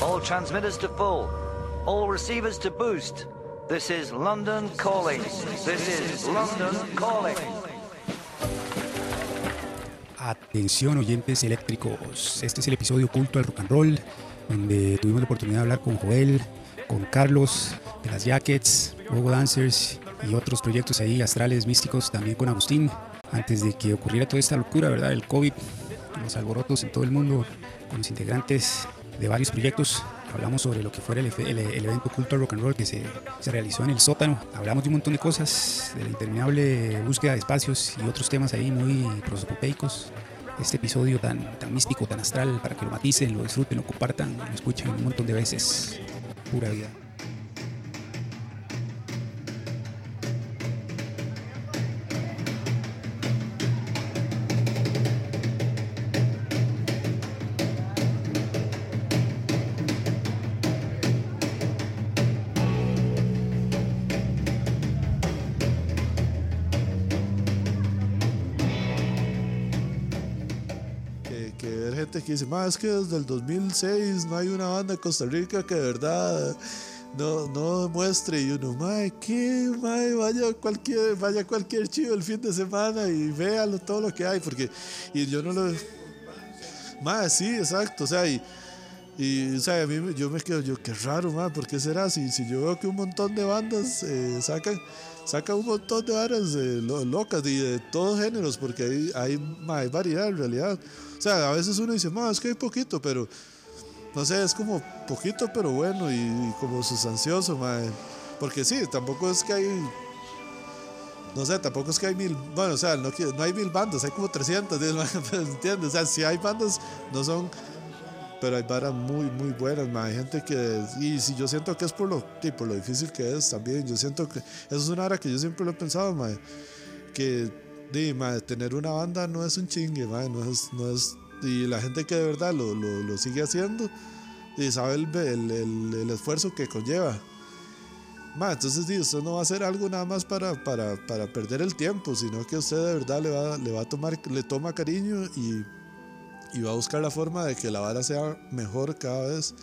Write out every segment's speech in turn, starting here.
All transmitters to full. All receivers to boost. This is London calling. This is London calling. Atención oyentes eléctricos, este es el episodio oculto al rock and roll, donde tuvimos la oportunidad de hablar con Joel, con Carlos, de las Jackets, Bogo Dancers y otros proyectos ahí astrales, místicos, también con Agustín, antes de que ocurriera toda esta locura, ¿verdad? El COVID, los alborotos en todo el mundo, con los integrantes de varios proyectos. Hablamos sobre lo que fue el, evento Culto Rock and Roll que se, se, realizó en el sótano. Hablamos de un montón de cosas, de la interminable búsqueda de espacios y otros temas ahí muy prosopopeicos. Este episodio tan, tan místico, tan astral, para que lo maticen, lo disfruten, lo compartan, lo escuchen un montón de veces. Pura vida. Más es que desde el 2006 no hay una banda de Costa Rica que de verdad no, no demuestre. Y uno, mae, ¿qué? Vaya cualquier, vaya cualquier chivo el fin de semana y véalo todo lo que hay. Porque, y yo no lo. Mae, sí, exacto. O sea, y, y o a mí yo me quedo, yo, qué raro, mae, ¿por qué será? Si, si yo veo que un montón de bandas eh, sacan saca un montón de varas eh, locas y de todos géneros, porque hay, hay, hay, variedad en realidad. O sea, a veces uno dice, es que hay poquito, pero no sé, es como poquito, pero bueno y, como sustancioso, porque sí, tampoco es que hay. No sé, tampoco es que hay mil. Bueno, o sea, no, no hay mil bandas, hay como 300, ¿entiendes? O sea, si hay bandas, no son pero hay varas muy, muy buenas, ma. hay gente que, y si yo siento que es por lo, y por lo difícil que es también, yo siento que, eso es una vara que yo siempre lo he pensado, ma. que di, ma, tener una banda no es un chingue, ma. no es, no es, y la gente que de verdad lo, lo, lo sigue haciendo, y sabe el, el, el, el esfuerzo que conlleva. Ma, entonces di, usted no va a hacer algo nada más para, para, para perder el tiempo, sino que usted de verdad le va, le va a tomar, le toma cariño y y va a buscar la forma de que la vara sea mejor cada vez.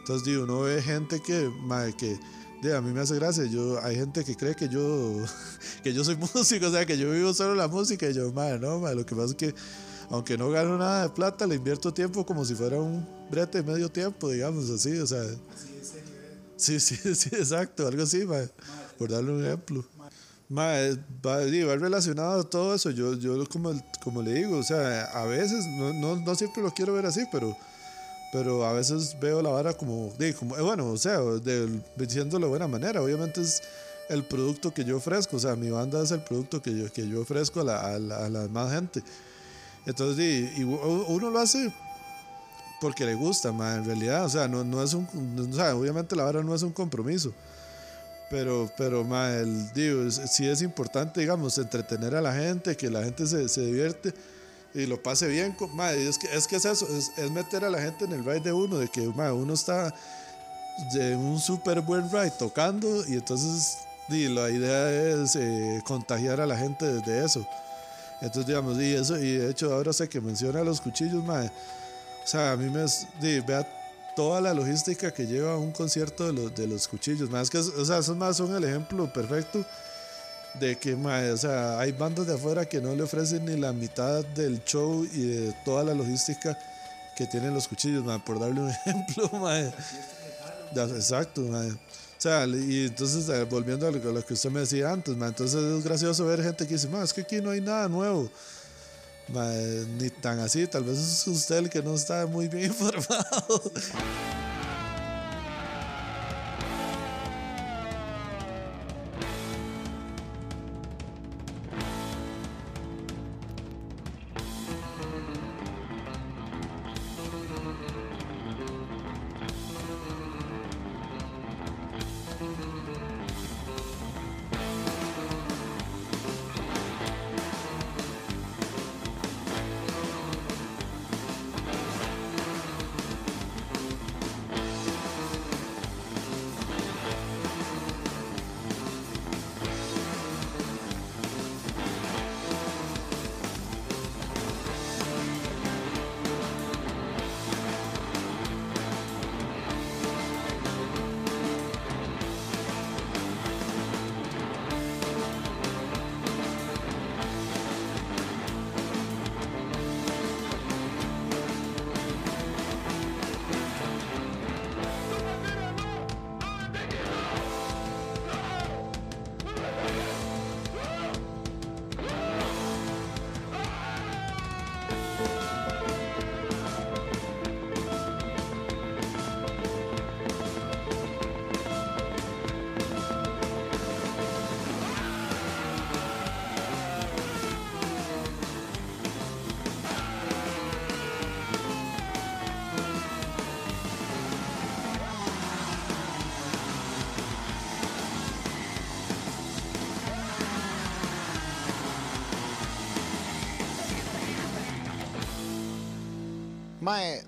Entonces, digo, uno ve gente que, madre, que de, a mí me hace gracia. Yo, hay gente que cree que yo, que yo soy músico, o sea, que yo vivo solo la música. Y yo, madre, no, madre, lo que pasa es que, aunque no gano nada de plata, le invierto tiempo como si fuera un brete de medio tiempo, digamos así, o sea. Sí, sí, sí, exacto, algo así, madre, por darle un ejemplo. Mae, va, relacionado a todo eso. Yo, yo como, como le digo, o sea, a veces, no, no, no, siempre lo quiero ver así, pero, pero a veces veo la vara como, como eh, bueno, o sea, de, diciéndolo de buena manera. Obviamente es el producto que yo ofrezco, o sea, mi banda es el producto que yo, que yo ofrezco a la, a la, a la más gente. Entonces, y, uno lo hace porque le gusta, mae, en realidad, o sea, no, no es un, o sea, obviamente la vara no es un compromiso. Pero, pero, ma, el, digo, sí es importante, digamos, entretener a la gente, que la gente se, se divierte y lo pase bien. Ma, es, que, es que es eso, es, es, meter a la gente en el ride de uno, de que ma, uno está de un súper buen ride tocando y entonces y la idea es eh, contagiar a la gente desde eso. Entonces, digamos, y eso, y de hecho, ahora sé que menciona los cuchillos, ma, o sea, a mí me, di, vea toda la logística que lleva un concierto de los, de los cuchillos. Más que, o sea, esos más son el ejemplo perfecto de que, o sea, hay bandas de afuera que no le ofrecen ni la mitad del show y de toda la logística que tienen los cuchillos, por darle un ejemplo, Exacto, O sea, y entonces, eh, volviendo a lo, que usted me decía antes, entonces es gracioso ver gente que dice, es que aquí no hay nada nuevo ni tan así, tal vez es usted el que no está muy bien informado. Mae,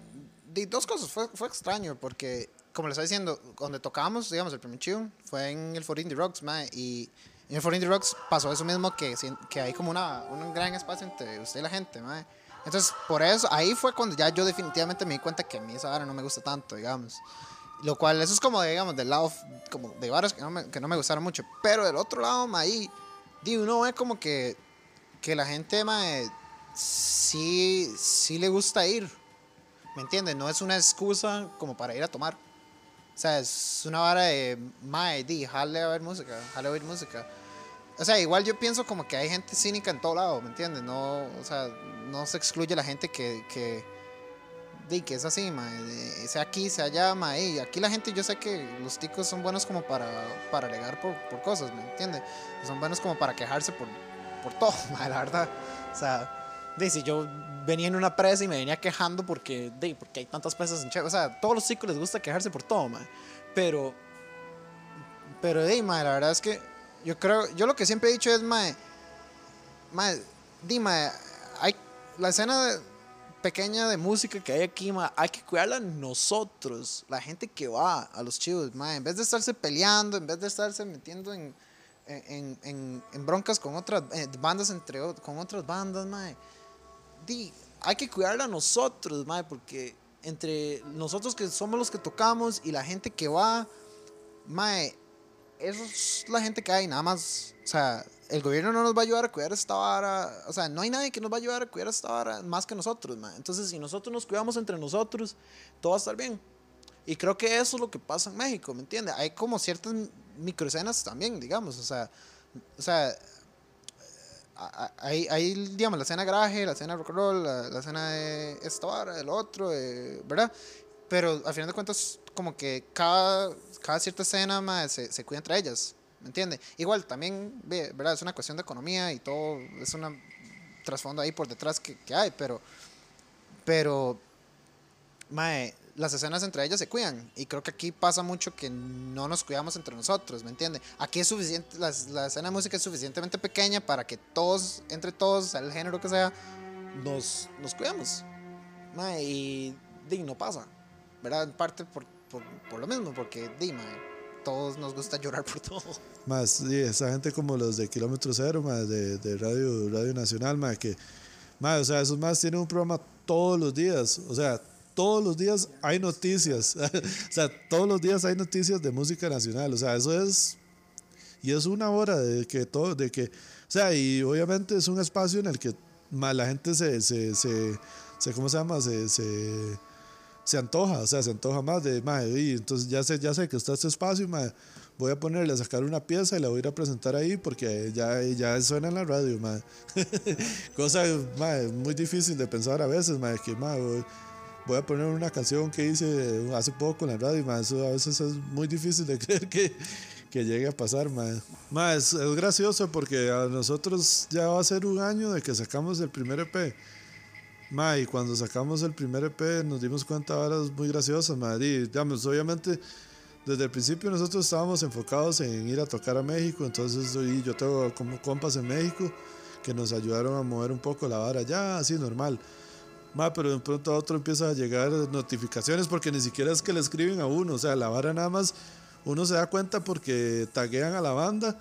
di dos cosas. Fue, fue extraño porque, como les estaba diciendo, donde tocábamos, digamos, el primer chivo fue en el For Indie Rocks, mae, y en el For Indie Rocks pasó eso mismo que, que hay como una, un gran espacio entre usted y la gente, mae. Entonces, por eso, ahí fue cuando ya yo definitivamente me di cuenta que a mí esa vara no me gusta tanto, digamos. Lo cual, eso es como, digamos, del lado como de varas que no me, que no me gustaron mucho. Pero del otro lado, mae, ahí, di, uno ve como que, que la gente, mae, sí, sí le gusta ir. ¿Me entiendes? No es una excusa como para ir a tomar. O sea, es una vara de, mae, di, jale a ver música, jale a oír música. O sea, igual yo pienso como que hay gente cínica en todo lado, ¿me entiendes? No, o sea, no se excluye la gente que, que, di, que es así, mae, sea aquí, sea allá, mae, y aquí la gente, yo sé que los ticos son buenos como para, para alegar por, por cosas, ¿me entiendes? Son buenos como para quejarse por, por todo, mae, la verdad. O sea, de, si yo venía en una presa y me venía quejando porque, de, porque hay tantas presas en Che, o sea, todos los chicos les gusta quejarse por todo, mae. Pero, pero, de, mae, la verdad es que yo creo, yo lo que siempre he dicho es, mae, di, mae, hay la escena pequeña de música que hay aquí, mae, hay que cuidarla nosotros, la gente que va a los chivos, mae, en vez de estarse peleando, en vez de estarse metiendo en, en, en, en broncas con otras eh, bandas, entre, con otras bandas, mae hay que cuidarla nosotros, mae, porque entre nosotros que somos los que tocamos y la gente que va, mae, eso es la gente que hay, nada más. O sea, el gobierno no nos va a ayudar a cuidar esta vara. O sea, no hay nadie que nos va a ayudar a cuidar esta vara más que nosotros, mae. Entonces, si nosotros nos cuidamos entre nosotros, todo va a estar bien. Y creo que eso es lo que pasa en México, ¿me entiendes? Hay como ciertas microescenas también, digamos, o sea, o sea, hay, hay, digamos, la escena garaje, la escena rock and roll, la, la escena de esta vara, el otro, eh, ¿verdad? Pero al final de cuentas, como que cada, cada cierta escena mae, se, se cuida entre ellas, ¿me entiendes? Igual también, ve, ¿verdad? Es una cuestión de economía y todo, es una trasfondo ahí por detrás que, que hay, pero, pero, mae, las escenas entre ellas se cuidan. Y creo que aquí pasa mucho que no nos cuidamos entre nosotros, ¿me entiendes? Aquí es suficiente, la, la escena de música es suficientemente pequeña para que todos, entre todos, el género que sea, nos, nos cuidamos. Mae, y di, no pasa, ¿verdad? En parte por, por, lo mismo, porque di, mae, todos nos gusta llorar por todo. Más, sí, esa gente como los de Kilómetro Cero, más de, de Radio, Radio Nacional, más que, más, o sea, esos más tienen un programa todos los días, o sea, todos los días hay noticias, o sea, todos los días hay noticias de música nacional, o sea, eso es, y es una hora de que todo, de que, o sea, y obviamente es un espacio en el que más la gente se, se, se, se ¿cómo se llama? Se, se, se antoja, o sea, se antoja más de, madre, y entonces ya sé, ya sé que está este espacio, madre, voy a ponerle a sacar una pieza y la voy a ir a presentar ahí porque ya, ya suena en la radio, madre. Cosa, madre, muy difícil de pensar a veces, madre, que, madre, voy, a poner una canción que hice hace poco en la radio, eso a veces es muy difícil de creer que, que llegue a pasar, madre. Madre, es, es gracioso porque a nosotros ya va a ser un año de que sacamos el primer EP. Ma, y cuando sacamos el primer EP nos dimos cuenta de varas muy graciosas, ma, y, digamos, obviamente desde el principio nosotros estábamos enfocados en ir a tocar a México, entonces y yo tengo como compas en México que nos ayudaron a mover un poco la vara ya, así normal. Ma, pero de pronto a otro empieza a llegar notificaciones porque ni siquiera es que le escriben a uno, o sea, la vara nada más uno se da cuenta porque taguean a la banda,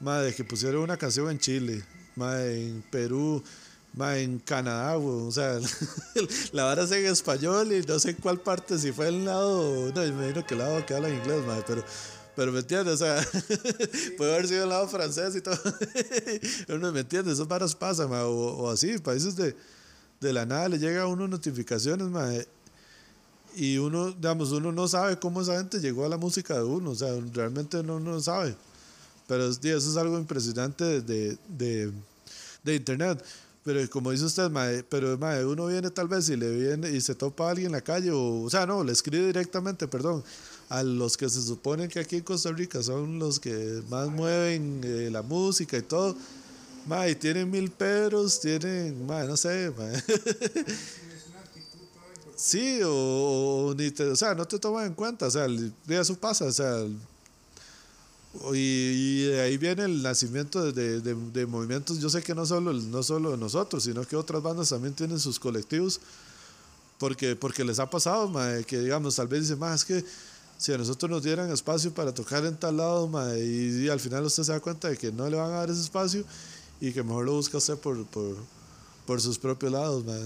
ma, de que pusieron una canción en Chile, ma, en Perú, Ma, en Canadá, güey, o sea, la vara es en español y no sé en cuál parte, si fue el lado, no, me imagino que el lado que habla en inglés, ma, pero, pero me entiendes, o sea, puede haber sido el lado francés y todo, uno me entiende, esas varas pasan, o, o así, países de, de la nada le llega a uno notificaciones, ma, y uno, digamos, uno no sabe cómo esa gente llegó a la música de uno, o sea, realmente no, no sabe, pero es- eso es algo impresionante de, de, de internet. Pero como dice usted, mae, pero mae, uno viene tal vez y le viene y se topa a alguien en la calle, o, o sea, no, le escribe directamente, perdón, a los que se suponen que aquí en Costa Rica son los que más mueven eh, la música y todo. Mae, y tienen mil peros, tienen, mae, no sé, mae. Sí, o, o ni te, o sea, no te toman en cuenta, o sea, el- y eso pasa, o sea, y, y de ahí viene el nacimiento de, de, de movimientos. Yo sé que no solo, no solo nosotros, sino que otras bandas también tienen sus colectivos Porque, porque les ha pasado, mae, que digamos, tal vez dicen, más es que si a nosotros nos dieran espacio para tocar en tal lado, mae, y, y al final usted se da cuenta de que no le van a dar ese espacio y que mejor lo busca usted por, por, por sus propios lados, mae.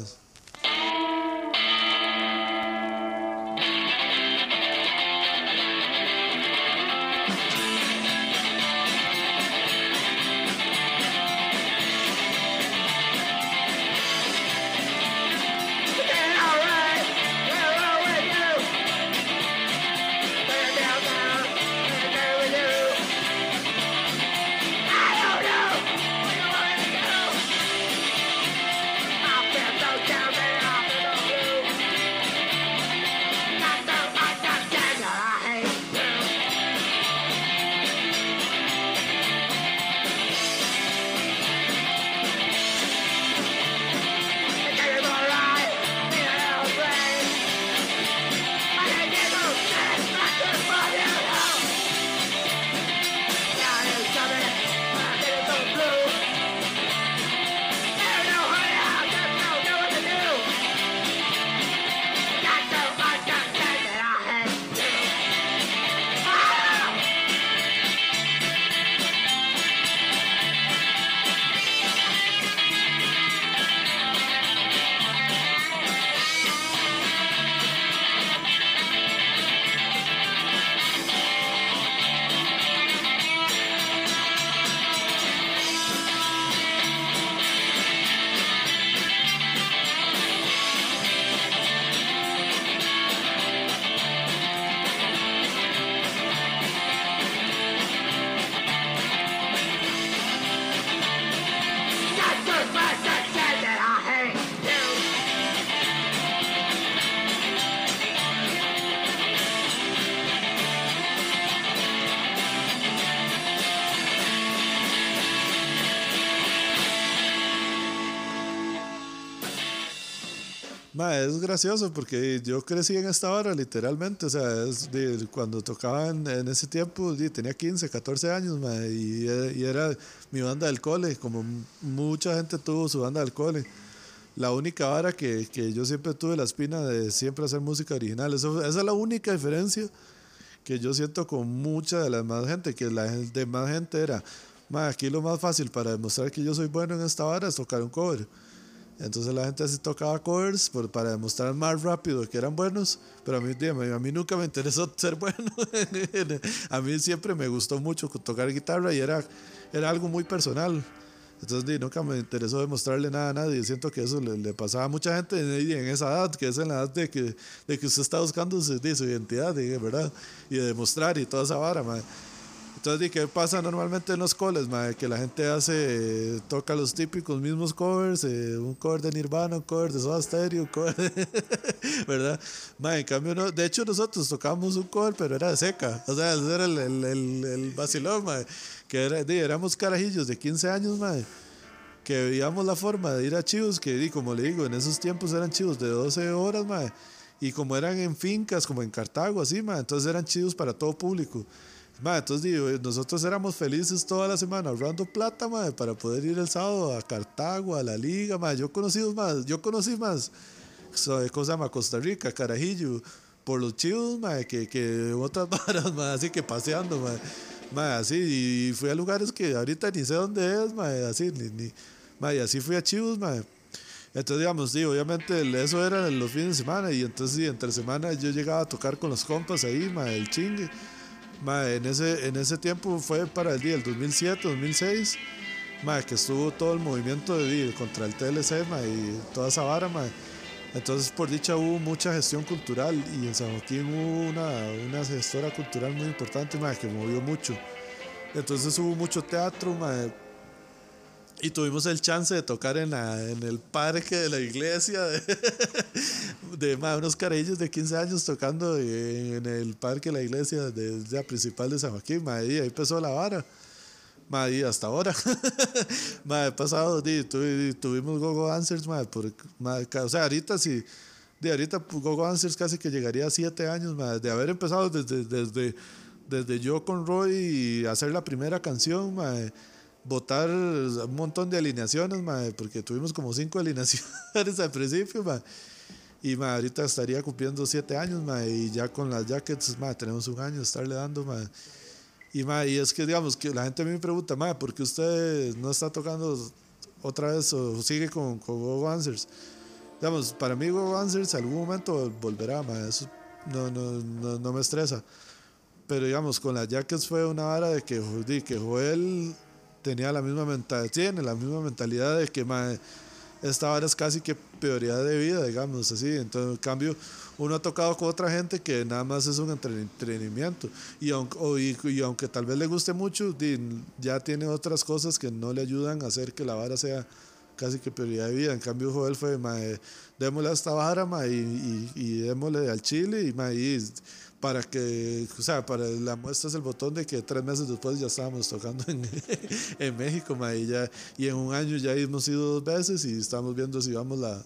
Gracioso porque yo crecí en esta hora literalmente, o sea, es de, cuando tocaba en, ese tiempo tenía 15, 14 años y, y era mi banda del cole, como mucha gente tuvo su banda del cole. La única vara que, que yo siempre tuve la espina de siempre hacer música original, Eso, esa es la única diferencia que yo siento con mucha de la demás gente, que la gen- demás gente era, aquí lo más fácil para demostrar que yo soy bueno en esta vara es tocar un cover. Entonces la gente así tocaba covers por- para demostrar más rápido que eran buenos, pero a mí, a mí nunca me interesó ser bueno. a mí siempre me gustó mucho tocar guitarra y era, era algo muy personal. Entonces nunca me interesó demostrarle nada a nadie. Siento que eso le, le pasaba a mucha gente en, en esa edad, que es en la edad de que, de que usted está buscando su, di, su identidad, ¿verdad? Y de demostrar y toda esa vara, mae. Entonces, ¿qué pasa normalmente en los coles? mae? Que la gente hace, eh, toca los típicos mismos covers, eh, un cover de Nirvana, un cover de Soda Stereo, un cover de- ¿verdad? Mae, en cambio, no, de hecho nosotros tocábamos un cover, pero era de seca, o sea, ese era el, el, el, el vacilón, mae, que era, di, éramos carajillos de 15 años, mae, que veíamos la forma de ir a chivos, que di, como le digo, en esos tiempos eran chivos de 12 horas, mae, y como eran en fincas, como en Cartago, así, mae, entonces eran chivos para todo público. Ma, entonces digo, nosotros éramos felices toda la semana ahorrando plata, ma, para poder ir el sábado a Cartago, a la liga, ma. Yo conocí más, yo conocí más, so- ¿cómo se llama? Costa Rica, Carajillo, por los chivos, ma, que, que otras varas, ma, así que paseando, ma. Ma, así, y fui a lugares que ahorita ni sé dónde es, ma, así, ni, ni, ma, y así fui a chivos, ma. Entonces, digamos, sí, obviamente eso era los fines de semana y entonces sí, entre semana yo llegaba a tocar con los compas ahí, ma, el chingue. Ma, en, ese, en ese tiempo fue para el día del 2007, 2006, ma, que estuvo todo el movimiento de, contra el TLC y toda esa vara. Entonces, por dicha, hubo mucha gestión cultural y en San Joaquín hubo una, una gestora cultural muy importante que movió mucho. Entonces hubo mucho teatro, y tuvimos el chance de tocar en, la, en el parque de la iglesia de, de unos carajillos de 15 años tocando en el parque de la iglesia de, de la principal de San Joaquín. ma, y ahí empezó la vara. Ma, y hasta ahora. ma, pasado, di, tuvi- tuvimos Gogo Dancers, ma, por, ma, o sea, ahorita sí. De ahorita pues, Gogo Dancers casi que llegaría a 7 años, ma, de haber empezado desde, desde, desde yo con Roy y hacer la primera canción, ma, votar un montón de alineaciones, ma, porque tuvimos como cinco alineaciones al principio, ma. Y ma, ahorita estaría cumpliendo siete años, ma, y ya con las jackets, ma, tenemos un año de estarle dando, ma. Y, ma, y es que, digamos, que la gente a mí me pregunta, ma, ¿por qué usted no está tocando otra vez o sigue con, con Go Answers? Digamos, para mí Go Answers algún momento volverá, ma, eso no, no, no, no me estresa. Pero, digamos, con las jackets fue una vara de que, de que Joel tenía la misma mentalidad, tiene la misma mentalidad de que, ma, esta vara es casi que prioridad de vida, digamos así. Entonces, en cambio, uno ha tocado con otra gente que nada más es un entretenimiento. Y aunque, y, y aunque tal vez le guste mucho, ya tiene otras cosas que no le ayudan a hacer que la vara sea casi que prioridad de vida. En cambio, Joel fue, mae, démosle a esta vara, mae, y, y, y, démosle al chile, y, mae, y para que, o sea, para la muestra es el botón de que tres meses después ya estábamos tocando en, en México, ma, y, ya, y en un año ya hemos ido dos veces y estamos viendo si vamos la,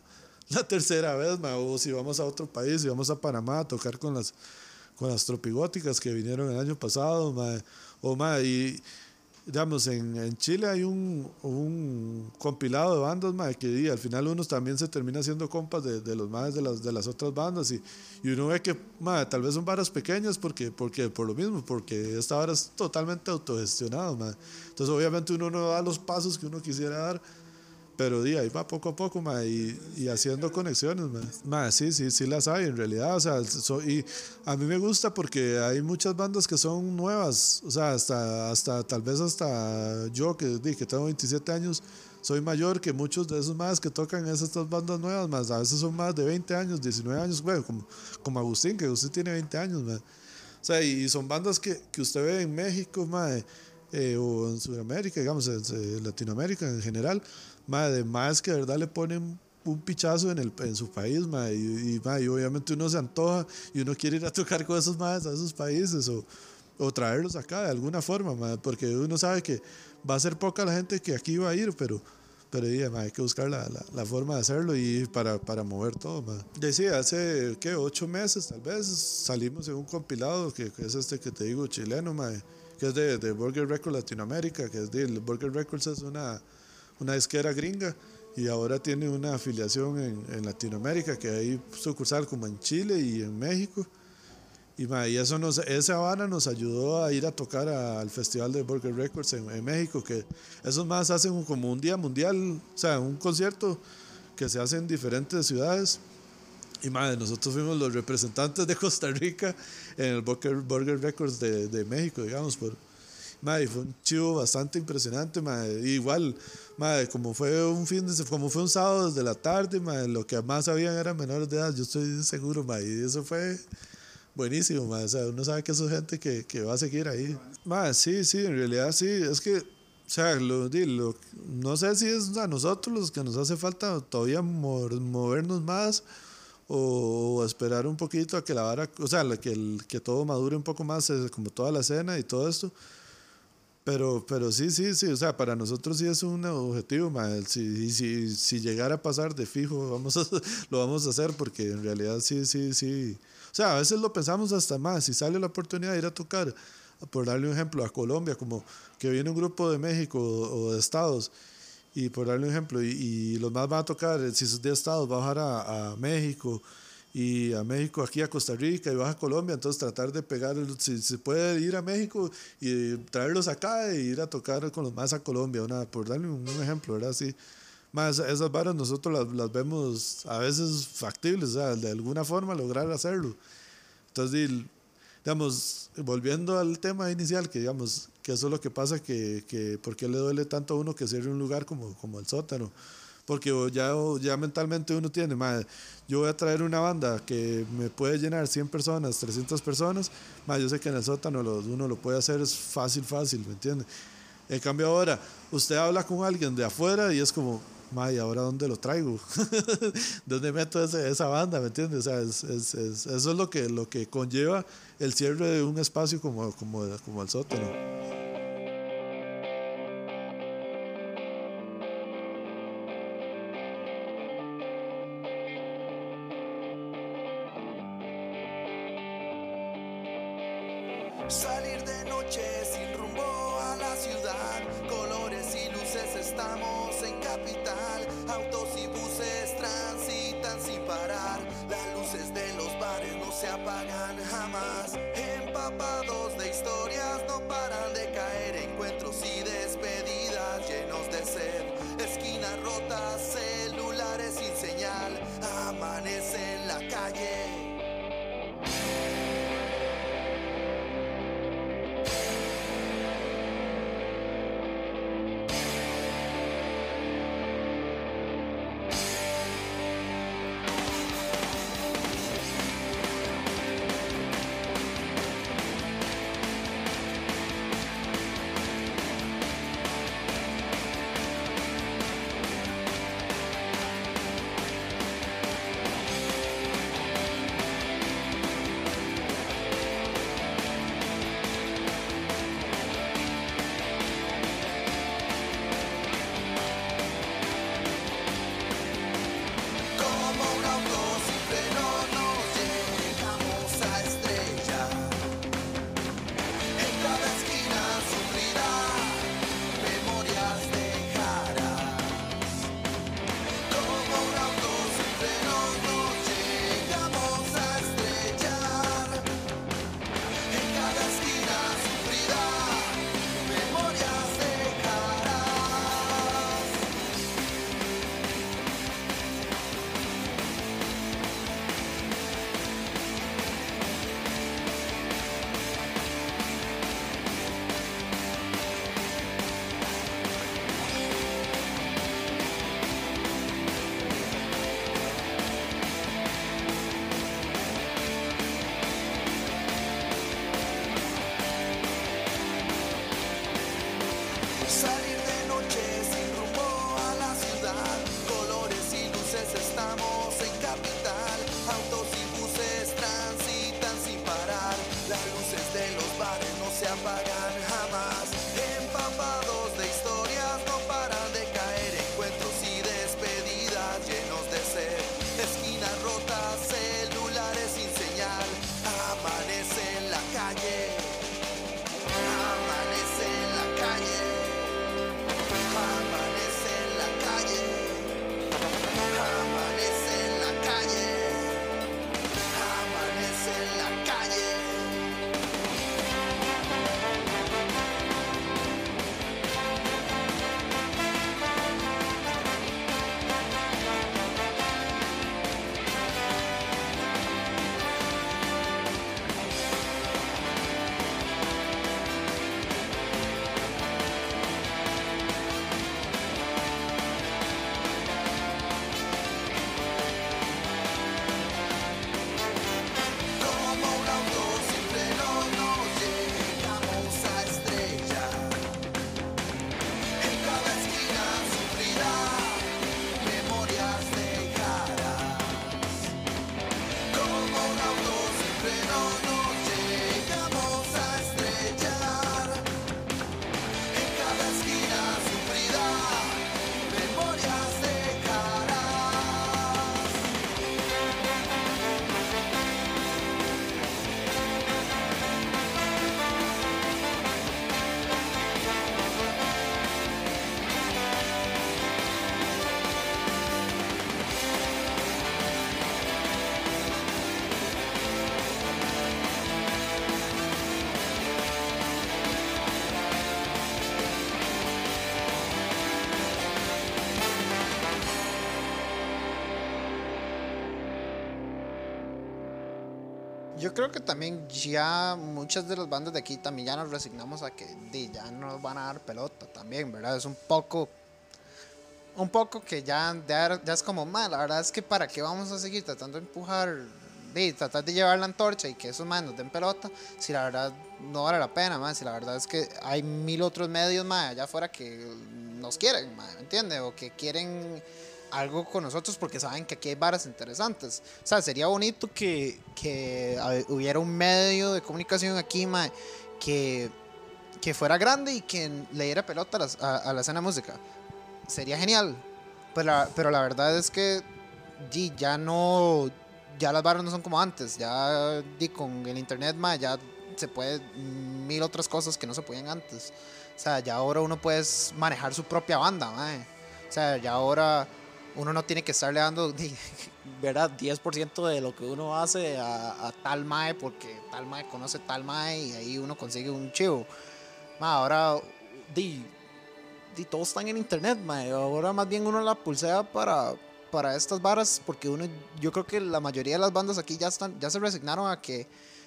la tercera vez, ma, o si vamos a otro país, si vamos a Panamá a tocar con las, con las tropigóticas que vinieron el año pasado, ma, o ma, y, digamos, en, en, Chile hay un, un compilado de bandas, mae, que y al final uno también se termina haciendo compas de, de los más de las, de las otras bandas y, y uno ve que mae, tal vez son varas pequeñas porque, porque por lo mismo, porque esta vara es totalmente autogestionado. Mae. Entonces obviamente uno no da los pasos que uno quisiera dar, pero di, ahí va poco a poco mae, y, y, haciendo conexiones. Mae. Mae, sí, sí, sí las hay en realidad. O sea, so, y a mí me gusta porque hay muchas bandas que son nuevas. O sea, hasta, hasta tal vez hasta yo que, di, que tengo 27 años, soy mayor que muchos de esos más que tocan esas bandas nuevas. Más. A veces son más de 20 años, 19 años. Bueno, como, como Agustín, que usted tiene 20 años. Mae. O sea, y son bandas que, que usted ve en México, mae, eh, o en Sudamérica, digamos, en Latinoamérica en general madre, más que de verdad le ponen un pichazo en, el, en su país, madre, y, y, madre, y, obviamente uno se antoja y uno quiere ir a tocar con esos madres a esos países o, o traerlos acá de alguna forma, madre, porque uno sabe que va a ser poca la gente que aquí va a ir, pero, pero yeah, madre, hay que buscar la, la, la, forma de hacerlo y para, para mover todo. Madre. Decía, hace ¿qué? ocho meses tal vez salimos en un compilado que, que es este que te digo chileno, madre, que es de, de Burger Records Latinoamérica, que es de Burger Records es una una disquera gringa y ahora tiene una afiliación en, en, Latinoamérica, que hay sucursal como en Chile y en México. Y, ma, y eso nos, esa Habana nos ayudó a ir a tocar a, al Festival de Burger Records en, en, México, que esos más hacen como un día mundial, o sea, un concierto que se hace en diferentes ciudades. Y madre, nosotros fuimos los representantes de Costa Rica en el Burger, Burger Records de, de México, digamos, por, Madre, fue un chivo bastante impresionante, madre. Igual, madre, como fue un fin de, como fue un sábado desde la tarde, madre, lo que más sabían eran menores de edad, yo estoy seguro, madre, y eso fue buenísimo, madre. O sea, uno sabe que eso es gente que, que va a seguir ahí. Madre, sí, sí, en realidad sí, es que, o sea, lo, lo, no sé si es a nosotros los que nos hace falta todavía movernos más o, esperar un poquito a que la vara, o sea, que, el, que todo madure un poco más, como toda la escena y todo esto. Pero, pero sí, sí, sí, o sea, para nosotros sí es un objetivo, ma. Si, si, si llegara a pasar de fijo, vamos a, lo vamos a hacer porque en realidad sí, sí, sí. O sea, a veces lo pensamos hasta más, si sale la oportunidad de ir a tocar, por darle un ejemplo, a Colombia, como que viene un grupo de México o, de estados, y por darle un ejemplo, y, y, los más van a tocar, si son de estados, va a bajar a, a México, y a México, aquí a Costa Rica y baja Colombia, entonces tratar de pegar, si se puede ir a México y traerlos acá e ir a tocar con los más a Colombia, una, por darle un, ejemplo, ¿verdad? Sí. Más esas varas nosotros las, las, vemos a veces factibles, o sea, de alguna forma lograr hacerlo. Entonces, digamos, volviendo al tema inicial, que digamos, que eso es lo que pasa, que, que ¿por qué le duele tanto a uno que cierre un lugar como, como el sótano? Porque ya, ya mentalmente uno tiene, madre, yo voy a traer una banda que me puede llenar 100 personas, 300 personas, madre, yo sé que en el sótano lo, uno lo puede hacer, es fácil, fácil, ¿me entiende? En cambio ahora, usted habla con alguien de afuera y es como, madre, ¿ahora dónde lo traigo? ¿Dónde meto ese, esa banda, ¿me entiende? O sea, es, es, es, eso es lo que, lo que conlleva el cierre de un espacio como, como, como el sótano. Celulares sin señal. Amanece en la calle. Yo creo que también ya muchas de las bandas de aquí también ya nos resignamos a que ya no nos van a dar pelota también, ¿verdad? Es un poco, un poco que ya, ya, es como, mal la verdad es que para qué vamos a seguir tratando de empujar, di, tratar de llevar la antorcha y que esos más nos den pelota, si la verdad no vale la pena, más si la verdad es que hay mil otros medios más allá afuera que nos quieren, ¿me entiendes? O que quieren algo con nosotros porque saben que aquí hay varas interesantes. O sea, sería bonito que, que hubiera un medio de comunicación aquí, mae, que, que fuera grande y que le diera pelota a, a- a la escena de música. Sería genial. Pero la, pero la verdad es que di, ya no. Ya las barras no son como antes. Ya di, con el internet, mae, ya se puede mil otras cosas que no se podían antes. O sea, ya ahora uno puede manejar su propia banda, mae. O sea, ya ahora uno no tiene que estarle dando, ¿verdad? 10% de lo que uno hace a, a tal mae porque tal mae conoce tal mae y ahí uno consigue un chivo. Ma, ahora, di, di, todos están en internet, mae. Ahora más bien uno la pulsea para, para estas varas porque uno, yo creo que la mayoría de las bandas aquí ya están, ya se resignaron a que,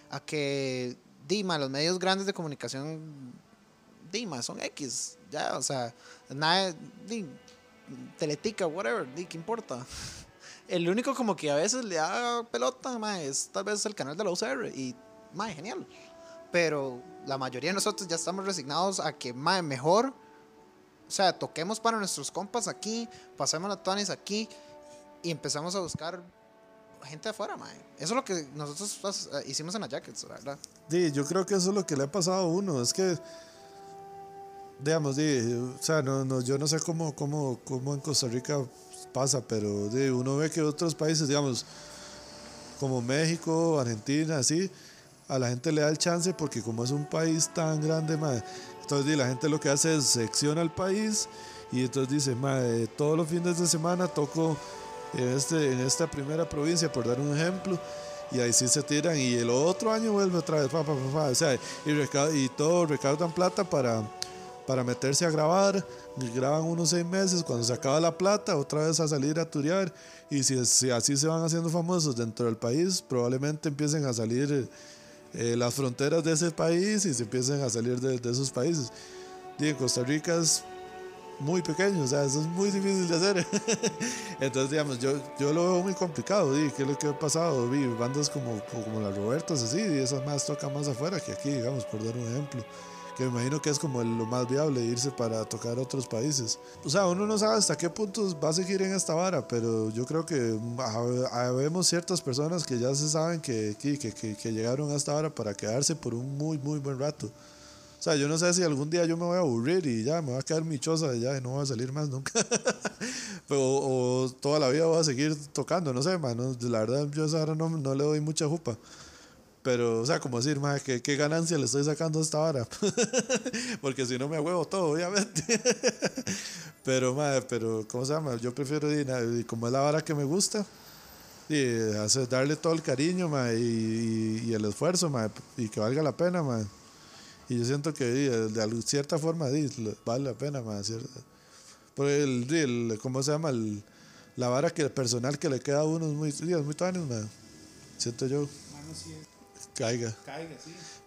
a que, di, ma, los medios grandes de comunicación, di, ma, son X, ya, o sea, nada, di, teletica, whatever, di, ¿qué importa? El único como que a veces le da pelota, ma, es tal vez el canal de la UCR y, ma, genial. Pero la mayoría de nosotros ya estamos resignados a que, ma, mejor, o sea, toquemos para nuestros compas aquí, pasemos la tonis aquí y empezamos a buscar gente de afuera, ma. Eso es lo que nosotros pues, eh, hicimos en la Jackets, ¿verdad? Di, yo creo que eso es lo que le ha pasado a uno. Es que, digamos, di, o sea, no, no, yo no sé cómo, cómo, cómo en Costa Rica pasa, pero di, uno ve que otros países, digamos, como México, Argentina, así, a la gente le da el chance porque como es un país tan grande, ma, entonces di, la gente lo que hace es secciona el país y entonces dice, ma, eh, todos los fines de semana toco en, este, en esta primera provincia, por dar un ejemplo, y ahí sí se tiran y el otro año vuelve otra vez, pa, pa, pa, o sea, y, y todos recaudan plata para, para meterse a grabar, graban unos seis meses, cuando se acaba la plata, otra vez a salir a turear, y si, así se van haciendo famosos dentro del país, probablemente empiecen a salir eh, las fronteras de ese país y se empiecen a salir de, esos países. En Costa Rica es muy pequeño, o sea, eso es muy difícil de hacer. Entonces, digamos, yo, yo lo veo muy complicado, di, ¿qué es lo que ha pasado? Vi bandas como, como las Robertas, así, y esas más tocan más afuera que aquí, digamos, por dar un ejemplo. Que me imagino que es como lo más viable irse para tocar otros países. O sea, uno no sabe hasta qué puntos va a seguir en esta vara, pero yo creo que habemos ciertas personas que ya se saben que, que, que, que- llegaron a esta vara para quedarse por un muy, muy buen rato. O sea, yo no sé si algún día yo me voy a aburrir y ya me va a quedar mi choza y ya no voy a salir más nunca. Pero, o toda la vida voy a seguir tocando, no sé, man. no, la verdad, yo a esa hora no, no le doy mucha jupa. Pero, o sea, como decir, más ¿qué, ganancia le estoy sacando a esta vara. Porque si no me huevo todo, obviamente. pero, madre, pero, ¿cómo se llama? Yo prefiero, di, como es la vara que me gusta, y hacer, darle todo el cariño, ma, y, y- y el esfuerzo, ma, y que valga la pena, ma. Y yo siento que di, de, al- cierta forma vale la pena, ma, cierta. Por el, el- ¿cómo se llama? El- la vara que el personal que le queda a uno es muy, es muy tuanis, ma. Siento yo. Caiga.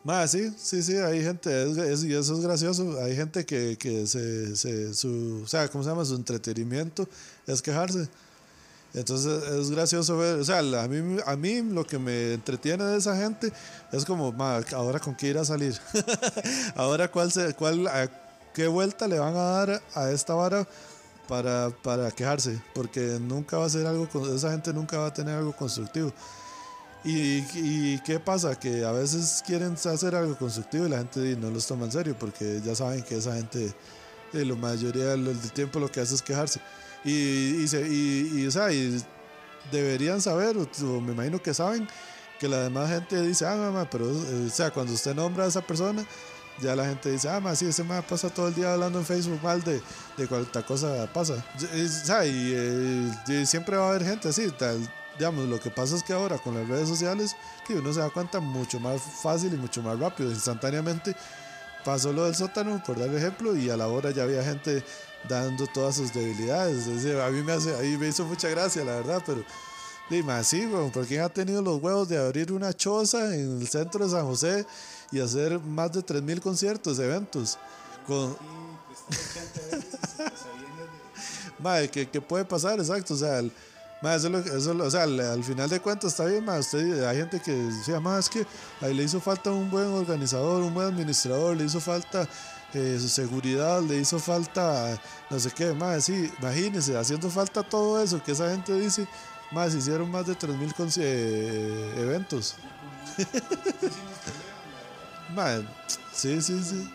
Más, sí, sí, sí, hay gente, es- es- y eso es gracioso, hay gente que, que se, se- su, o sea, ¿cómo se llama? Su entretenimiento es quejarse. Entonces es gracioso ver, o sea, a mí, a mí lo que me entretiene de esa gente es como, "Ma, ahora con qué ir a salir, ahora cuál, se, cuál, a qué vuelta le van a dar a esta vara para, para quejarse, porque nunca va a ser algo, esa gente nunca va a tener algo constructivo. ¿Y, y qué pasa? Que a veces quieren hacer algo constructivo y la gente no los toma en serio porque ya saben que esa gente, eh, la mayoría del, tiempo lo que hace es quejarse. Y, y, se- y- y, o sea, y deberían saber, o, me imagino que saben, que la demás gente dice, ah, mamá, pero, eh, o sea, cuando usted nombra a esa persona, ya la gente dice, ah, ma, sí, ese ma pasa todo el día hablando en Facebook mal de, de cuánta cosa pasa. Y, sea, y, eh, y siempre va a haber gente así, tal, digamos, lo que pasa es que ahora con las redes sociales, que uno se da cuenta mucho más fácil y mucho más rápido, instantáneamente. Pasó lo del sótano, por dar ejemplo, y a la hora ya había gente dando todas sus debilidades. Es decir, a mí me, hace, a mí me hizo mucha gracia, la verdad, pero dime así, weón, ¿por quién ha tenido los huevos de abrir una choza en el centro de San José y hacer más de 3.000 conciertos, eventos? Con, Madre, ¿qué, qué puede pasar? Exacto, o sea, el- mae, eso es lo- lo- o sea, al, al final de cuentas está bien, mae, usted, hay gente que decía, más es que ahí le hizo falta un buen organizador, un buen administrador, le hizo falta eh, su seguridad, le hizo falta no sé qué, más sí, imagínense, haciendo falta todo eso que esa gente dice, más hicieron más de 3.000 conci- eh, eventos. Mae, sí, sí, sí.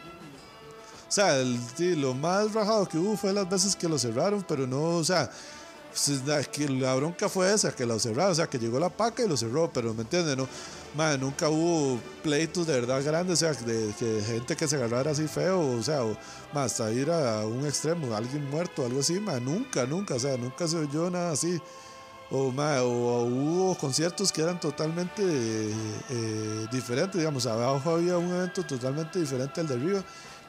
O sea, lo más rajado que hubo fue las veces que lo cerraron, pero no, o sea, la, la bronca fue esa, que lo cerraron, o sea, que llegó la paca y lo cerró, pero ¿me entiendes? No, mae, nunca hubo pleitos de verdad grandes, o sea, de, gente que se agarrara así feo, o sea, o, mae, hasta ir a un extremo, alguien muerto, algo así, mae, nunca, nunca, o sea, nunca se oyó nada así. O, mae, o, hubo conciertos que eran totalmente eh, diferentes, digamos, abajo había un evento totalmente diferente al de arriba,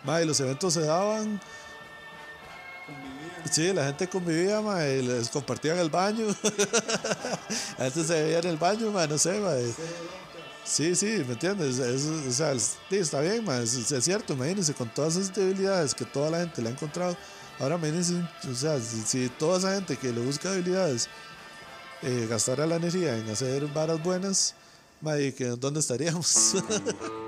mae, y los eventos se daban Sí, la gente convivía, ma, y les compartían el baño. la gente se veía en el baño, ma, no sé, ma. Sí, sí, ¿me entiendes? Es- o sea, es- está bien, ma, es, cierto, imagínense, con todas esas debilidades que toda la gente le ha encontrado, ahora imagínense, o sea, si, toda esa gente que le busca debilidades eh, gastara la energía en hacer varas buenas, ma, ¿dónde estaríamos?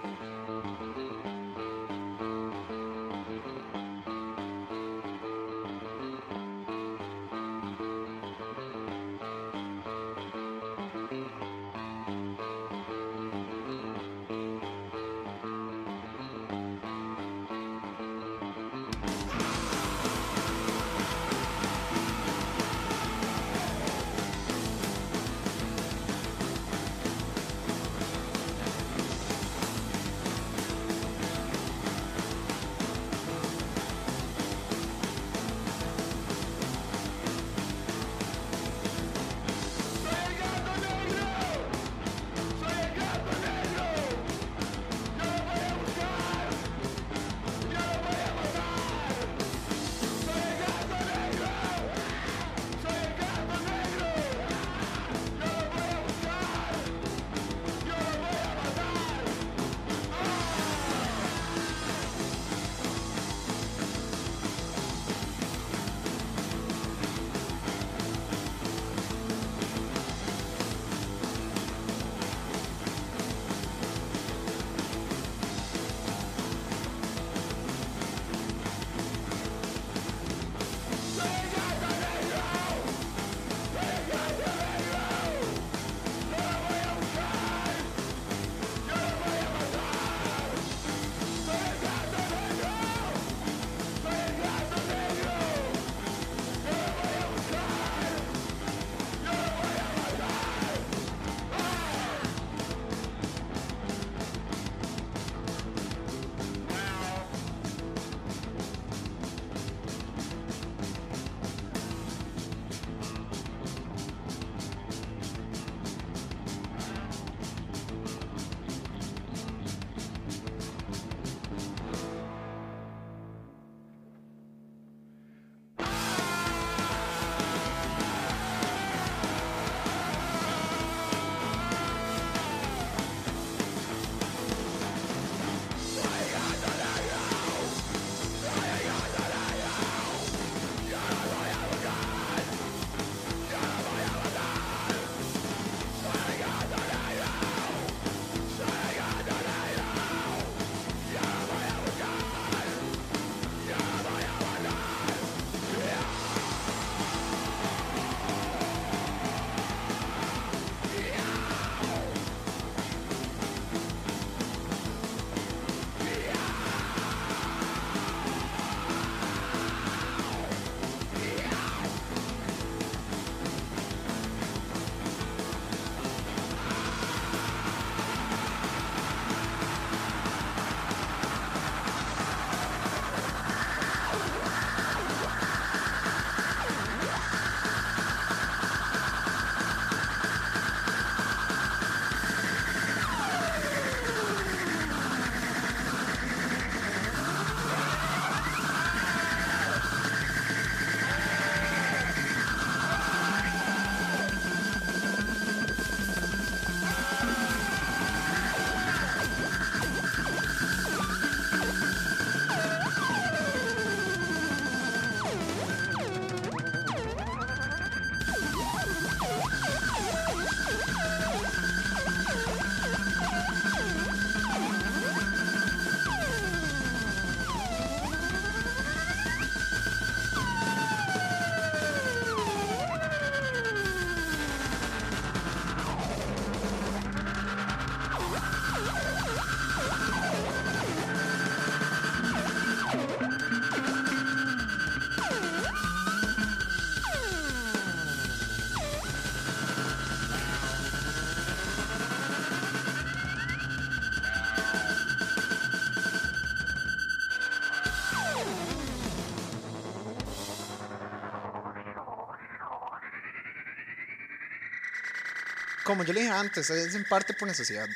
como yo le dije antes, es en parte por necesidad.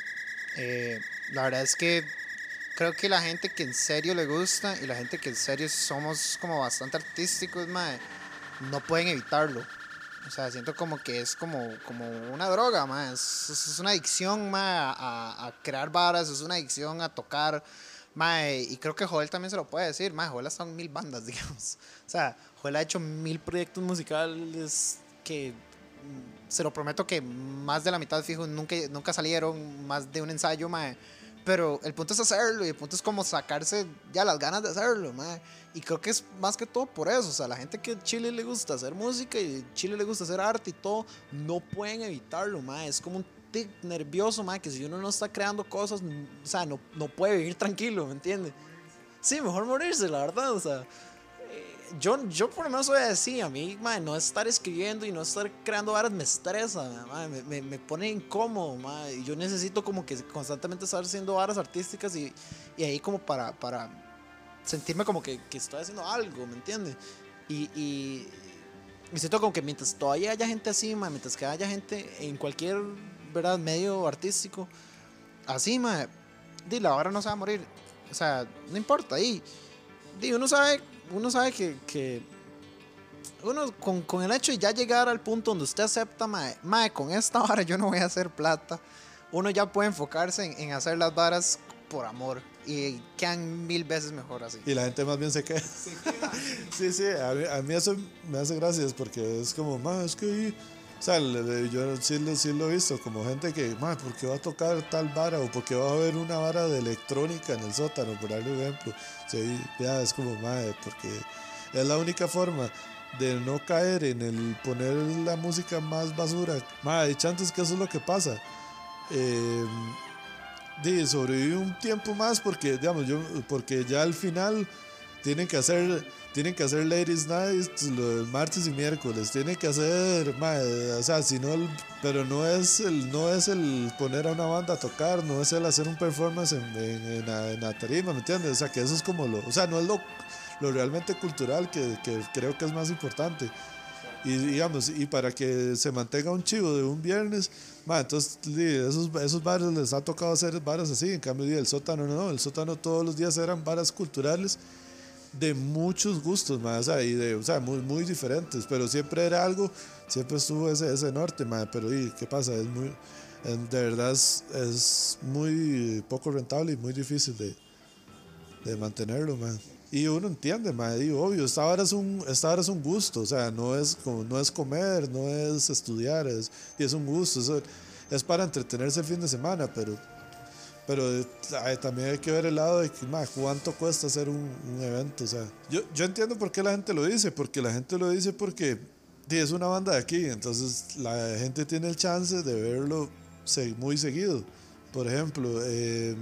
Eh, la verdad es que creo que la gente que en serio le gusta y la gente que en serio somos como bastante artísticos, mae, no pueden evitarlo. O sea, siento como que es como, como una droga, mae. Es, es una adicción, mae, a, a crear varas, es una adicción a tocar. Mae, y creo que Joel también se lo puede decir. Mae, Joel ha estado en mil bandas, digamos. O sea, Joel ha hecho mil proyectos musicales que se lo prometo que más de la mitad fijo nunca, nunca salieron, más de un ensayo, mae. Pero el punto es hacerlo y el punto es como sacarse ya las ganas de hacerlo, mae. Y creo que es más que todo por eso. O sea, la gente que Chile le gusta hacer música y Chile le gusta hacer arte y todo, no pueden evitarlo, mae. Es como un tic nervioso, mae, que si uno no está creando cosas, o sea, no, no puede vivir tranquilo, ¿me entiende? Sí, mejor morirse, la verdad, o sea. Yo, yo por lo menos soy así, a mí, mae, no estar escribiendo y no estar creando varas me estresa, mae, me, me, me pone incómodo, mae, y yo necesito como que constantemente estar haciendo varas artísticas y, y ahí como para, para sentirme como que, que estoy haciendo algo, ¿me entiendes? Y, y me siento como que mientras todavía haya gente así, mae, mientras que haya gente en cualquier, ¿verdad?, medio artístico, así, mae, di, la vara no se va a morir, o sea, no importa, ahí, di, uno sabe, uno sabe que, que uno con, con el hecho de ya llegar al punto donde usted acepta, mae, mae, con esta vara yo no voy a hacer plata, uno ya puede enfocarse en, en hacer las varas por amor y quedan mil veces mejor así. Y la gente más bien se queda. sí, sí, a mí, a mí eso me hace gracias porque es como, ma, es que ahí-". O sea, yo sí, lo- sí lo he visto, como gente que, ma, ¿por qué va a tocar tal vara? O porque va a haber una vara de electrónica en el sótano, por darle un ejemplo. Sí, ya es como, ma, porque es la única forma de no caer en el poner la música más basura. Ma, hay chances que eso es lo que pasa. Eh, de sobrevive un tiempo más porque digamos yo porque ya al final tienen que hacer tienen que hacer ladies night los martes y miércoles tienen que hacer ma, o sea si no el- pero no es el no es el poner a una banda a tocar no es el hacer un performance en, en, en la, en la tarima me entiendes o sea que eso es como lo o sea no es lo, lo realmente cultural que, que creo que es más importante. Y digamos, y para que se mantenga un chivo de un viernes, entonces esos, esos bares les ha tocado hacer varas así, en cambio el sótano no, el sótano todos los días eran varas culturales de muchos gustos, ma, o sea, y de, o sea, muy, muy diferentes, pero siempre era algo, siempre estuvo ese, ese norte, ma, pero y, ¿qué pasa? Es muy, en- de verdad es, es muy poco rentable y muy difícil de, de mantenerlo, man. Y uno entiende, man, y obvio, esta hora es un, esta hora es un gusto, o sea, no es, como, no es comer, no es estudiar, es, y es un gusto, eso es para entretenerse el fin de semana, pero, pero eh, ay, también hay que ver el lado de que, man, cuánto cuesta hacer un, un evento, o sea, yo, yo entiendo por qué la gente lo dice, porque la gente lo dice porque di, es una banda de aquí, entonces la gente tiene el chance de verlo muy seguido, por ejemplo, eh,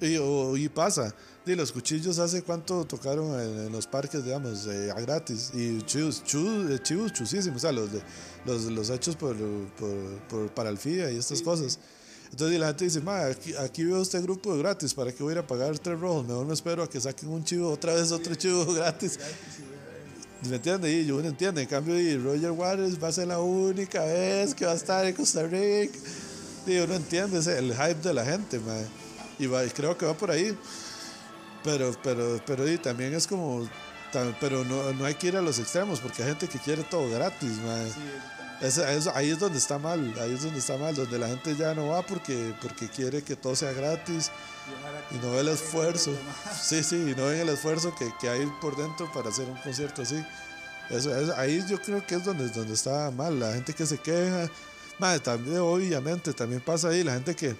y, o- y pasa. Y los cuchillos hace cuánto tocaron en, en los parques, digamos, eh, a gratis. Y chivos, chus- eh, chivos chusísimos, o sea, los, de, los, los hechos por, por, por- para el FIA y estas cosas. Entonces la gente dice, "Ma, aquí, aquí veo este grupo de gratis, ¿para qué voy a ir a pagar tres rojos? Mejor me espero a que saquen un chivo, otra vez otro chivo gratis. ¿Me entiende? Y yo no entiendo. En cambio, y Roger Waters va a ser la única vez que va a estar en Costa Rica. Y uno entiende el hype de la gente, ma. Y, va- creo que va por ahí. Pero, pero, pero y también es como. Pero no, no hay que ir a los extremos porque hay gente que quiere todo gratis, ma. Eso- ahí es donde está mal, ahí es donde está mal, donde la gente ya no va porque, porque quiere que todo sea gratis y no ve el esfuerzo. Sí, sí, y no ven el esfuerzo que, que hay por dentro para hacer un concierto así. Eso, eso- ahí yo creo que es donde, donde está mal, la gente que se queja. Madre, también, obviamente, también pasa ahí la gente que,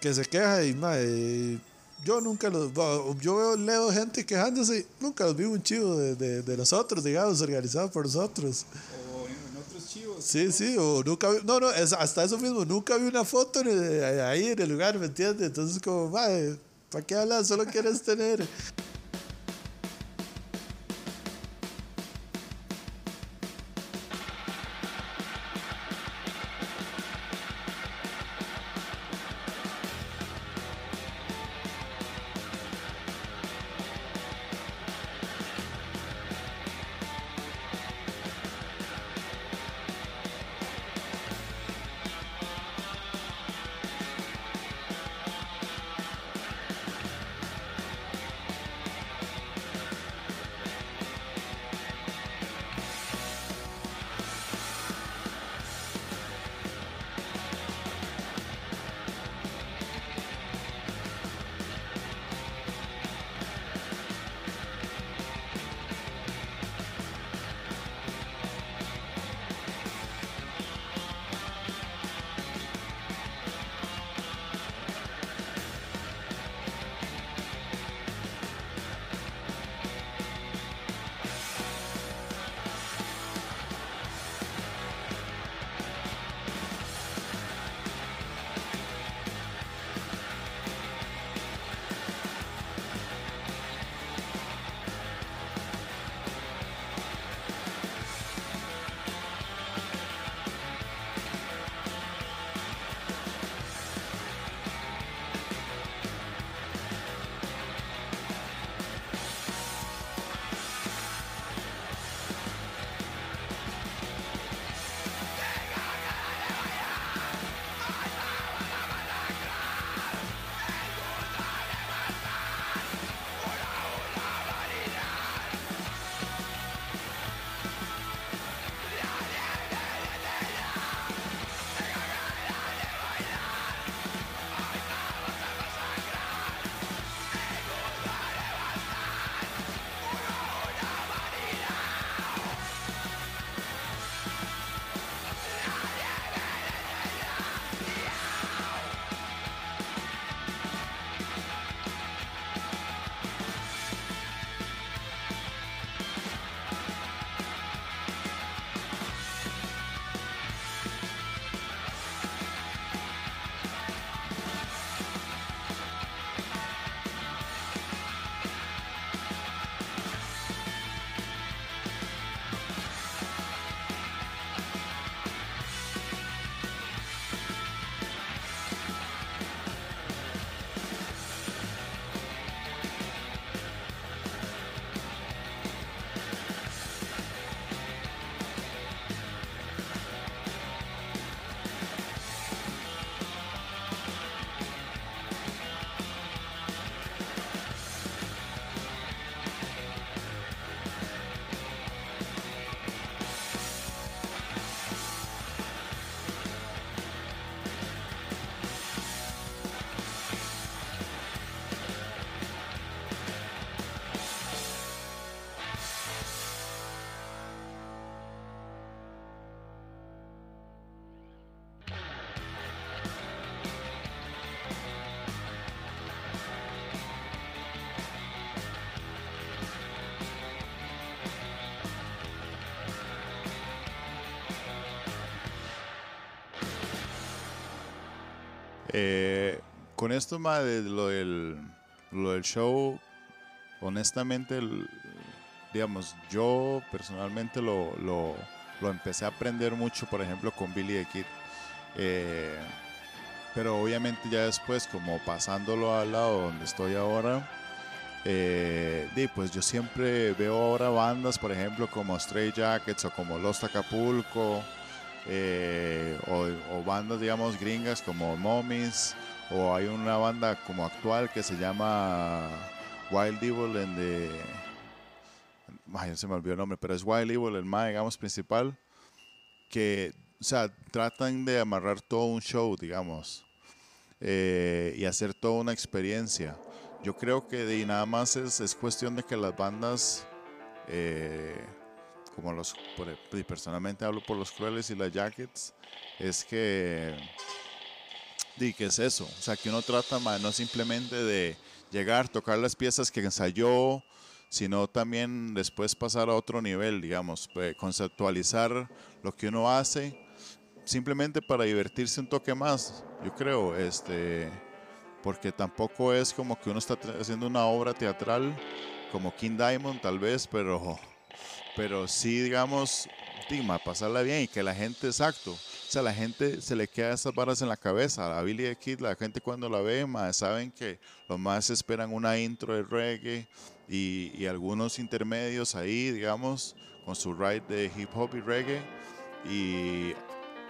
que se queja y madre, yo nunca los yo veo, leo gente quejándose, nunca los vi un chivo de, de, de nosotros, digamos, organizado por nosotros. O en otros chivos. Sí, sí, o nunca vi, no, no, hasta eso mismo, nunca vi una foto ahí en el lugar, ¿me entiendes? Entonces como, madre, ¿para qué hablas? Solo quieres tener. Eh, con esto más de lo del, show, honestamente, digamos, yo personalmente lo, lo, empecé a aprender mucho, por ejemplo, con Billy the Kid. Eh, pero obviamente ya después, como pasándolo al lado donde estoy ahora, eh, pues yo siempre veo ahora bandas, por ejemplo, como Stray Jackets o como Lost Acapulco, eh, o, bandas, digamos, gringas como Mommies, o hay una banda como actual que se llama Wild Evil en the... Ay, se me olvidó el nombre, pero es Wild Evil, el más, digamos, principal, que, o sea, tratan de amarrar todo un show, digamos, eh, y hacer toda una experiencia. Yo creo que de, nada más es, es cuestión de que las bandas, eh, como los, por- y personalmente hablo por los Crueles y las Jackets, es que, di, ¿qué es eso? O sea, que uno trata ma, no simplemente de llegar, tocar las piezas que ensayó, sino también después pasar a otro nivel, digamos, conceptualizar lo que uno hace, simplemente para divertirse un toque más, yo creo, este, porque tampoco es como que uno está haciendo una obra teatral como King Diamond tal vez, pero, pero sí, digamos, Dima, pasarla bien y que la gente, exacto, o sea, la gente se le queda esas varas en la cabeza. A Billy the Kid, la gente cuando la ve, ma, saben que los más esperan una intro de reggae y, y algunos intermedios ahí, digamos, con su ride de hip hop y reggae. Y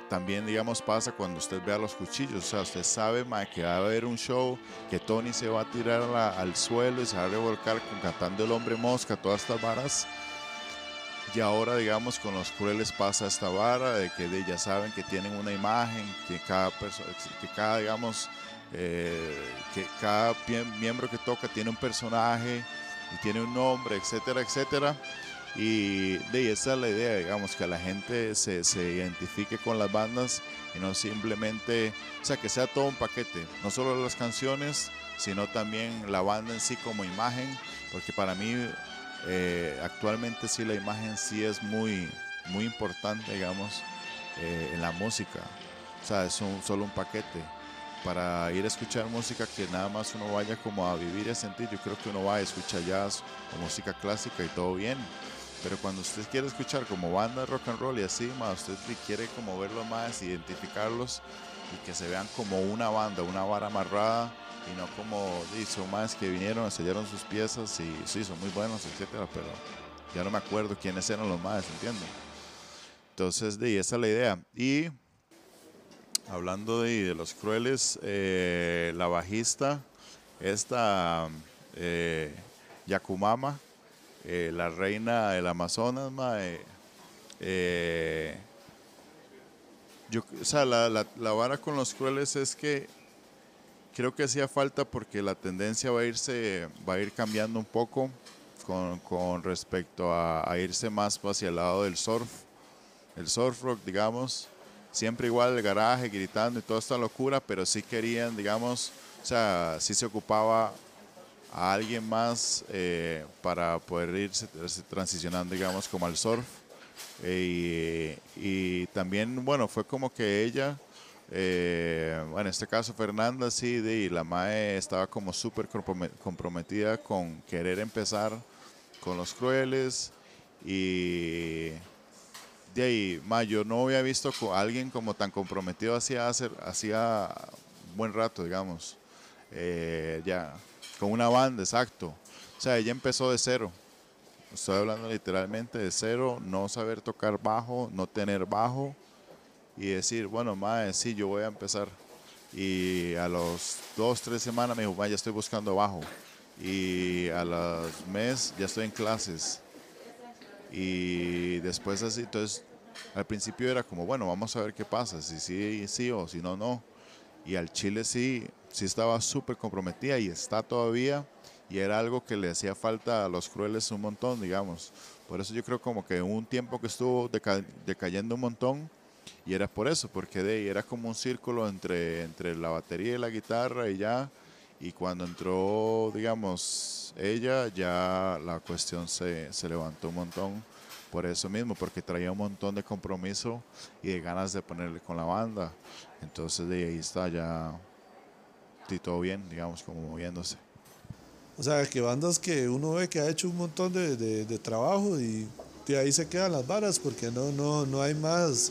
también, digamos, pasa cuando usted ve a los cuchillos. O sea, usted sabe ma, que va a haber un show, que Tony se va a tirar la- al suelo y se va a revolcar con, cantando el hombre mosca, todas estas varas. Y ahora, digamos, con los crueles pasa esta vara de que ya saben que tienen una imagen, que cada persona, que cada, digamos, eh, que cada miembro que toca tiene un personaje y tiene un nombre, etcétera, etcétera. Y de esa es la idea, digamos, que la gente se, se identifique con las bandas y no simplemente, o sea, que sea todo un paquete, no solo las canciones, sino también la banda en sí como imagen, porque para mí eh, actualmente sí la imagen sí es muy, muy importante, digamos, eh, en la música. O sea, es un, solo un paquete. Para ir a escuchar música que nada más uno vaya como a vivir y a sentir, yo creo que uno va a escuchar jazz o música clásica y todo bien. Pero cuando usted quiere escuchar como banda de rock and roll y así, más usted quiere como verlos más, identificarlos y que se vean como una banda, una vara amarrada y no como di, son más que vinieron, enseñaron sus piezas y sí, son muy buenos, etcétera, pero ya no me acuerdo quiénes eran los más, ¿entienden? Entonces, di, esa es la idea. Y hablando de, de los crueles, eh, la bajista, esta eh, Yakumama, eh, la reina del Amazonas, eh, yo, o sea, la, la, la vara con los crueles es que creo que hacía falta porque la tendencia va a irse, va a ir cambiando un poco con, con respecto a, irse más hacia el lado del surf, el surf rock, digamos. Siempre igual el garaje, gritando y toda esta locura, pero sí querían, digamos, o sea, sí se ocupaba a alguien más eh, para poder irse transicionando, digamos, como al surf. Eh, y también, bueno, fue como que ella, eh, en este caso Fernanda, sí, de, la MAE estaba como súper comprome- comprometida con querer empezar con los crueles y de ahí, ma, yo no había visto a alguien como tan comprometido hacía, hacer, buen rato, digamos, Eh, ya, con una banda, exacto. O sea, ella empezó de cero. Estoy hablando literalmente de cero, no saber tocar bajo, no tener bajo y decir, bueno, mae, sí, yo voy a empezar. Y a los dos, tres semanas me dijo, "Ma, ya estoy buscando bajo. Y a los mes ya estoy en clases. Y después así, entonces al principio era como, bueno, vamos a ver qué pasa, si sí, sí o si no, no. Y al Chile sí, sí estaba súper comprometida y está todavía. Y era algo que le hacía falta a los crueles un montón, digamos. Por eso yo creo como que un tiempo que estuvo deca- decayendo un montón. Y era por eso, porque de ahí era como un círculo entre, entre la batería y la guitarra y ya. Y cuando entró, digamos, ella, ya la cuestión se, se levantó un montón por eso mismo, porque traía un montón de compromiso y de ganas de ponerle con la banda. Entonces de ahí está, ya, sí, todo bien, digamos, como moviéndose. O sea, que bandas que uno ve que ha hecho un montón de, de- de trabajo y de ahí se quedan las varas porque no, no, no hay más,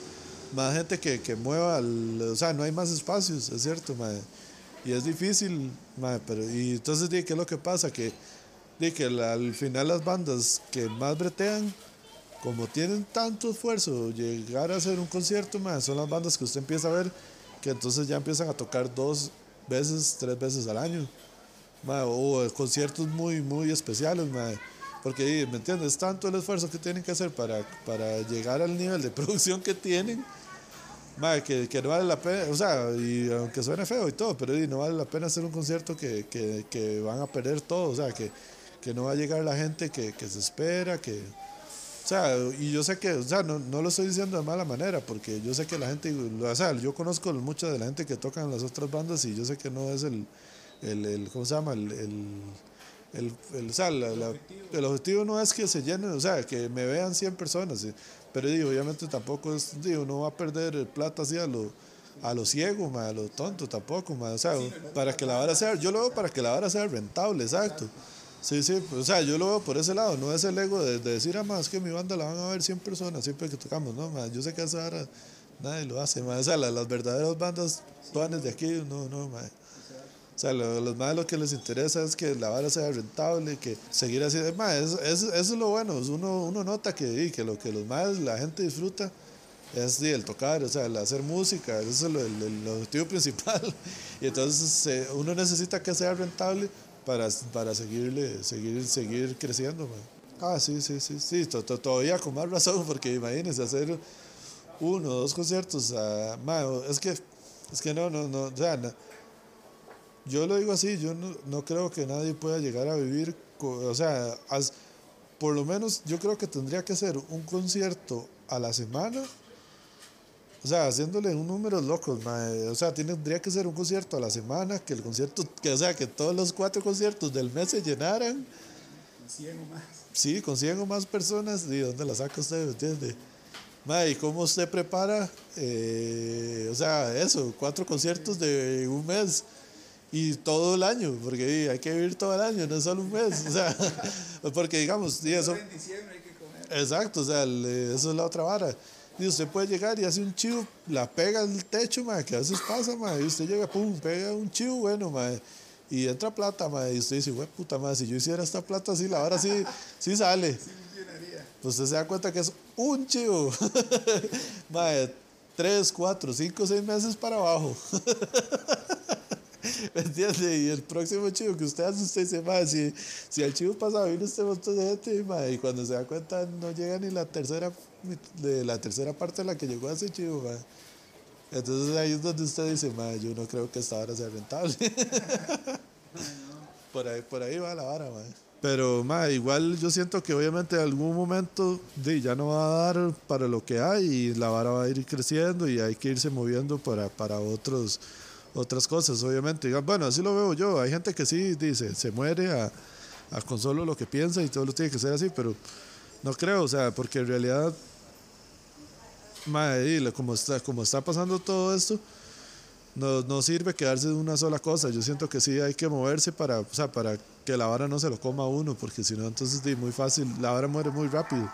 más gente que, que mueva, o sea, no hay más espacios, es cierto, mae. Y es difícil, mae, pero y entonces, ¿qué es lo que pasa? Que, que al final las bandas que más bretean, como tienen tanto esfuerzo llegar a hacer un concierto, mae, son las bandas que usted empieza a ver que entonces ya empiezan a tocar dos veces, tres veces al año. Mae, o conciertos muy, muy especiales, mae. Porque, ¿me entiendes? Es tanto el esfuerzo que tienen que hacer para, para llegar al nivel de producción que tienen, que, no vale la pena, o sea, y aunque suene feo y todo, pero y, no vale la pena hacer un concierto que, que, que van a perder todo, o sea, que, no va a llegar la gente que, se espera, que... O sea, y yo sé que, o sea, no, no lo estoy diciendo de mala manera, porque yo sé que la gente, o sea, yo conozco mucha de la gente que toca en las otras bandas y yo sé que no es el, el, ¿cómo se llama? El, el, el- o sea, la- la- el objetivo no es que se llenen, o sea, que me vean 100 personas, sí, pero digo, obviamente tampoco es, digo, no va a perder plata así a lo, a lo ciego, ma, a lo tonto tampoco, ma, o sea, para que la vara sea, yo lo veo para que la vara sea rentable, exacto. Sí, sí, o sea, yo lo veo por ese lado, no es el ego de, de decir, ah, ma, es que mi banda la van a ver 100 personas siempre que tocamos, no, ma, yo sé que esa vara nadie lo hace, ma, o sea, la- las verdaderas bandas tuanes de aquí, no, no, ma. O sea, lo- los más lo que les interesa es que la vara sea rentable, que seguir así. Más, eso, eso- eso es lo bueno. Uno, uno nota que, que lo que los más la gente disfruta es sí, el tocar, o sea, el hacer música. Eso es lo- el, el objetivo principal. Y entonces uno necesita que sea rentable para, para seguirle, seguir, seguir creciendo. man. Ah, sí, sí, sí, sí. to- to- todavía con más razón, porque imagínense hacer uno dos conciertos. ah, ma, es que, es que no, no, no. O sea, no- yo lo digo así, yo no, no creo que nadie pueda llegar a vivir, o sea, as- por lo menos yo creo que tendría que ser un concierto a la semana, o sea, haciéndole un número locos, mae, o sea, tendría que ser un concierto a la semana, que el concierto, que, o sea, que todos los cuatro conciertos del mes se llenaran. Sí, con 100 o más personas, ¿y dónde la saca usted, me entiende? ¿y cómo usted prepara, eh, o sea, eso, cuatro conciertos de un mes? Y todo el año, porque hay que vivir todo el año, no solo un mes, o sea, porque digamos, y eso, exacto, o sea, el- eso es la otra vara. Y usted puede llegar y hace un chivo, la pega al techo, ma, que a veces pasa, ma, y usted llega, pum, pega un chivo bueno, ma, y entra plata, ma, y usted dice, güey, puta, ma, si yo hiciera esta plata así, la vara sí, sí sale. Pues usted se da cuenta que es un chivo, ma, tres, cuatro, cinco, seis meses para abajo. ¿Me entiende? Y el próximo chivo que usted hace, usted dice, "Mae, si, si el chivo pasado vino este montón de gente, mae", y cuando se da cuenta no llega ni la tercera, de la tercera parte de la que llegó a ese chivo, mae. Entonces ahí es donde usted dice, "Mae, yo no creo que esta vara sea rentable. por, ahí, por ahí va la vara, mae. Pero mae, igual yo siento que obviamente en algún momento di, ya no va a dar para lo que hay y la vara va a ir creciendo y hay que irse moviendo para, para otros otras cosas, obviamente. Bueno, así lo veo yo. Hay gente que sí dice, se muere a, a con solo lo que piensa y todo lo tiene que ser así, pero no creo, o sea, porque en realidad, lo- como está, como está pasando todo esto, no, no sirve quedarse en una sola cosa. Yo siento que sí hay que moverse para, o sea, para que la vara no se lo coma uno, porque si no, entonces di, muy fácil, la vara muere muy rápido.